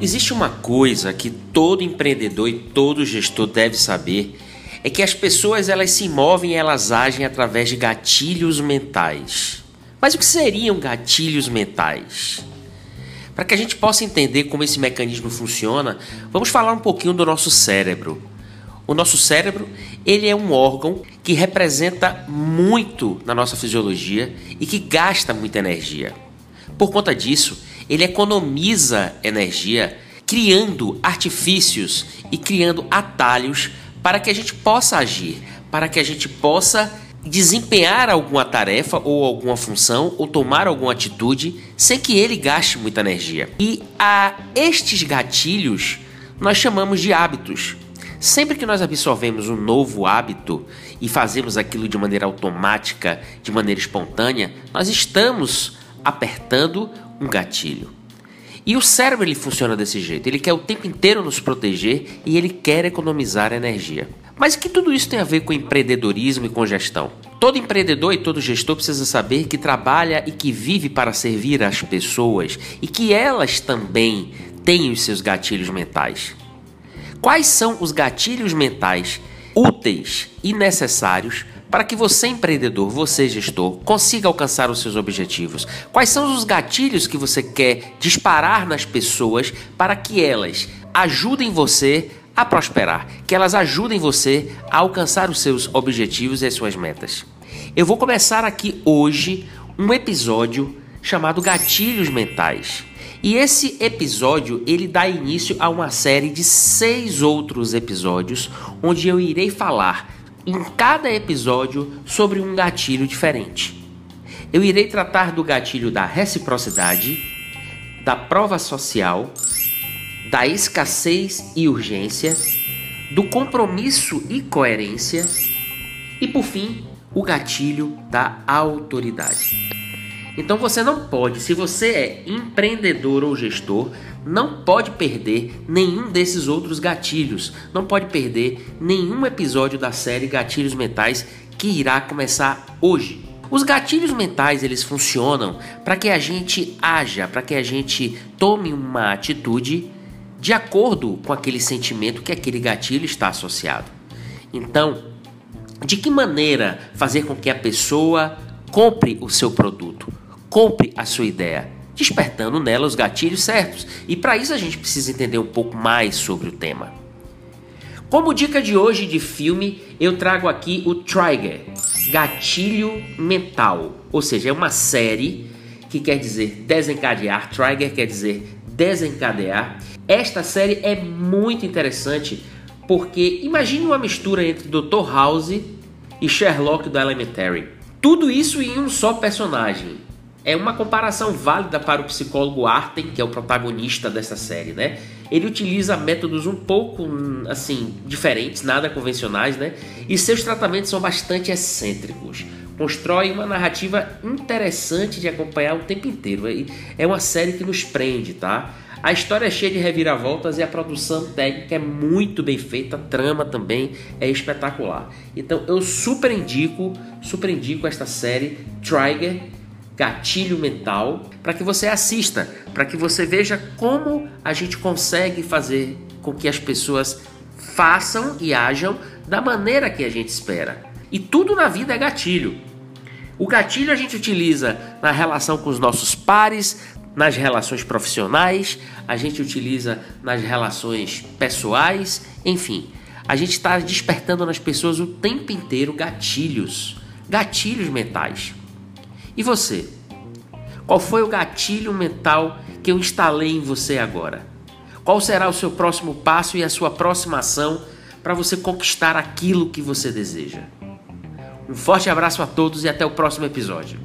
Existe uma coisa que todo empreendedor e todo gestor deve saber, é que as pessoas elas se movem elas agem através de gatilhos mentais. Mas o que seriam gatilhos mentais? Para que a gente possa entender como esse mecanismo funciona, vamos falar um pouquinho do nosso cérebro. O nosso cérebro, ele é um órgão que representa muito na nossa fisiologia e que gasta muita energia. Por conta disso, ele economiza energia criando artifícios e criando atalhos para que a gente possa agir, para que a gente possa desempenhar alguma tarefa ou alguma função ou tomar alguma atitude sem que ele gaste muita energia. E a estes gatilhos nós chamamos de hábitos. Sempre que nós absorvemos um novo hábito e fazemos aquilo de maneira automática, de maneira espontânea, nós estamos apertando um gatilho. E o cérebro ele funciona desse jeito. Ele quer o tempo inteiro nos proteger e ele quer economizar energia. Mas o que tudo isso tem a ver com empreendedorismo e com gestão? Todo empreendedor e todo gestor precisa saber que trabalha e que vive para servir as pessoas e que elas também têm os seus gatilhos mentais. Quais são os gatilhos mentais úteis e necessários para que você, empreendedor, você, gestor, consiga alcançar os seus objetivos? Quais são os gatilhos que você quer disparar nas pessoas para que elas ajudem você a prosperar, que elas ajudem você a alcançar os seus objetivos e as suas metas? Eu vou começar aqui hoje um episódio chamado Gatilhos Mentais. E esse episódio ele dá início a uma série de seis outros episódios onde eu irei falar em cada episódio sobre um gatilho diferente. Eu irei tratar do gatilho da reciprocidade, da prova social, da escassez e urgência, do compromisso e coerência e, por fim, o gatilho da autoridade. Então você não pode, se você é empreendedor ou gestor, não pode perder nenhum desses outros gatilhos. Não pode perder nenhum episódio da série Gatilhos Mentais que irá começar hoje. Os gatilhos mentais eles funcionam para que a gente haja, para que a gente tome uma atitude de acordo com aquele sentimento que aquele gatilho está associado. Então, de que maneira fazer com que a pessoa compre o seu produto? Compre a sua ideia, despertando nela os gatilhos certos. E para isso a gente precisa entender um pouco mais sobre o tema. Como dica de hoje de filme, eu trago aqui o Trigger, Gatilho Mental, ou seja, é uma série que quer dizer desencadear, Trigger quer dizer desencadear. Esta série é muito interessante porque imagine uma mistura entre Dr. House e Sherlock do Elementary. Tudo isso em um só personagem é uma comparação válida para o psicólogo Arten, que é o protagonista dessa série, né? Ele utiliza métodos um pouco assim diferentes, nada convencionais, né? E seus tratamentos são bastante excêntricos. Constrói uma narrativa interessante de acompanhar o tempo inteiro. É uma série que nos prende, tá? A história é cheia de reviravoltas e a produção técnica é muito bem feita, a trama também é espetacular. Então eu super indico, super indico esta série Trigger gatilho mental para que você assista, para que você veja como a gente consegue fazer com que as pessoas façam e ajam da maneira que a gente espera. E tudo na vida é gatilho. O gatilho a gente utiliza na relação com os nossos pares, nas relações profissionais, a gente utiliza nas relações pessoais, enfim. A gente está despertando nas pessoas o tempo inteiro gatilhos, gatilhos mentais. E você? Qual foi o gatilho mental que eu instalei em você agora? Qual será o seu próximo passo e a sua próxima ação para você conquistar aquilo que você deseja? Um forte abraço a todos e até o próximo episódio.